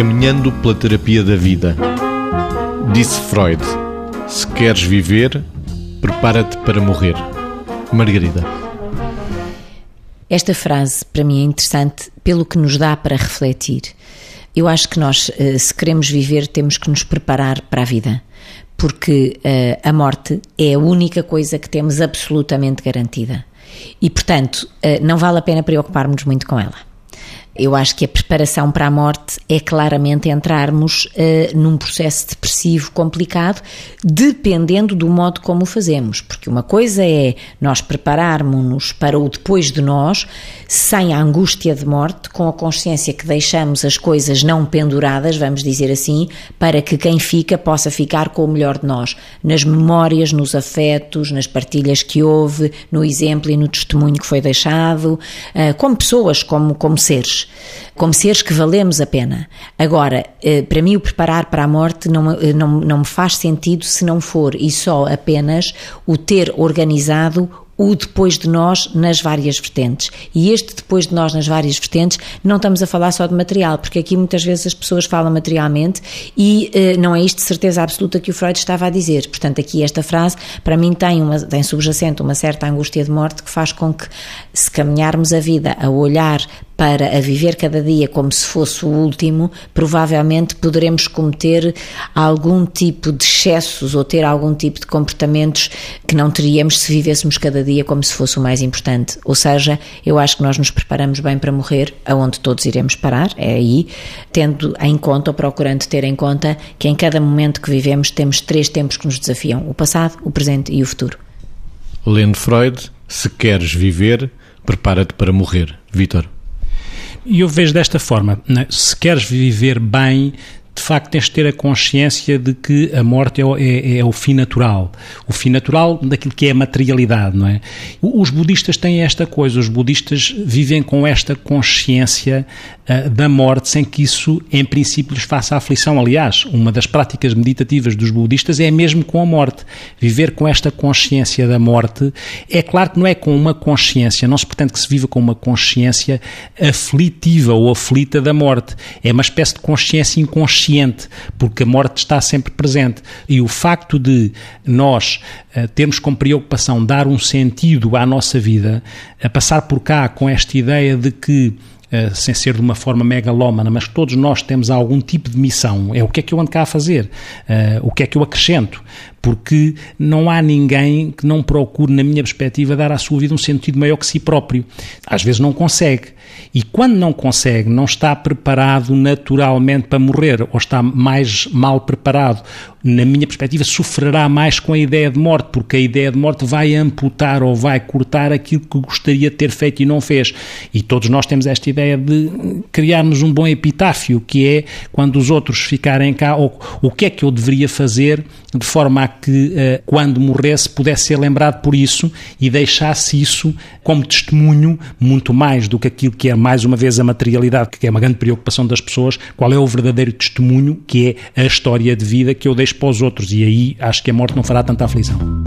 Caminhando pela terapia da vida. Disse Freud: Se queres viver, prepara-te para morrer. Margarida. Esta frase para mim é interessante pelo que nos dá para refletir. Eu acho que nós, eh, se queremos viver, temos que nos preparar para a vida, porque uh, a morte é a única coisa que temos absolutamente garantida. E, portanto, uh, não vale a pena preocuparmos muito com ela. Eu acho que a preparação para a morte é claramente entrarmos uh, num processo depressivo complicado, dependendo do modo como o fazemos. Porque uma coisa é nós prepararmos-nos para o depois de nós, sem a angústia de morte, com a consciência que deixamos as coisas não penduradas, vamos dizer assim, para que quem fica possa ficar com o melhor de nós, nas memórias, nos afetos, nas partilhas que houve, no exemplo e no testemunho que foi deixado, uh, como pessoas, como, como seres como seres que valemos a pena. Agora, eh, para mim, o preparar para a morte não, eh, não, não me faz sentido se não for e só apenas o ter organizado o depois de nós nas várias vertentes. E este depois de nós nas várias vertentes, não estamos a falar só de material, porque aqui muitas vezes as pessoas falam materialmente e uh, não é isto de certeza absoluta que o Freud estava a dizer. Portanto, aqui esta frase, para mim, tem, uma, tem subjacente uma certa angústia de morte que faz com que, se caminharmos a vida a olhar para a viver cada dia como se fosse o último, provavelmente poderemos cometer algum tipo de excessos ou ter algum tipo de comportamentos que não teríamos se vivêssemos cada dia como se fosse o mais importante. Ou seja, eu acho que nós nos preparamos bem para morrer, aonde todos iremos parar, é aí, tendo em conta ou procurando ter em conta que em cada momento que vivemos temos três tempos que nos desafiam: o passado, o presente e o futuro. Lendo Freud, se queres viver, prepara-te para morrer. Vitor. E eu vejo desta forma: né? se queres viver bem, de facto tens de ter a consciência de que a morte é, é, é, o fim natural. O fim natural daquilo que é a materialidade, não é? Os budistas têm esta coisa, os budistas vivem com esta consciência uh, da morte sem que isso, em princípio, lhes faça aflição. Aliás, uma das práticas meditativas dos budistas é mesmo com a morte. Viver com esta consciência da morte, é claro que não é com uma consciência, não se pretende que se viva com uma consciência aflitiva ou aflita da morte. É uma espécie de consciência inconsciente consciente, porque a morte está sempre presente. E o facto de nós uh, termos como preocupação dar um sentido à nossa vida, a passar por cá com esta ideia de que Uh, sem ser de uma forma megalómana, mas todos nós temos algum tipo de missão. É o que é que eu ando cá a fazer? Uh, o que é que eu acrescento? Porque não há ninguém que não procure, na minha perspectiva, dar à sua vida um sentido maior que si próprio. Às vezes não consegue. E quando não consegue, não está preparado naturalmente para morrer, ou está mais mal preparado, na minha perspectiva, sofrerá mais com a ideia de morte, porque a ideia de morte vai amputar ou vai cortar aquilo que gostaria de ter feito e não fez. E todos nós temos esta ideia de criarmos um bom epitáfio, que é quando os outros ficarem cá, ou o que é que eu deveria fazer de forma a que, eh, quando morresse, pudesse ser lembrado por isso e deixasse isso como testemunho, muito mais do que aquilo que é, mais uma vez, a materialidade, que é uma grande preocupação das pessoas, qual é o verdadeiro testemunho, que é a história de vida que eu deixo para os outros. E aí acho que a morte não fará tanta aflição.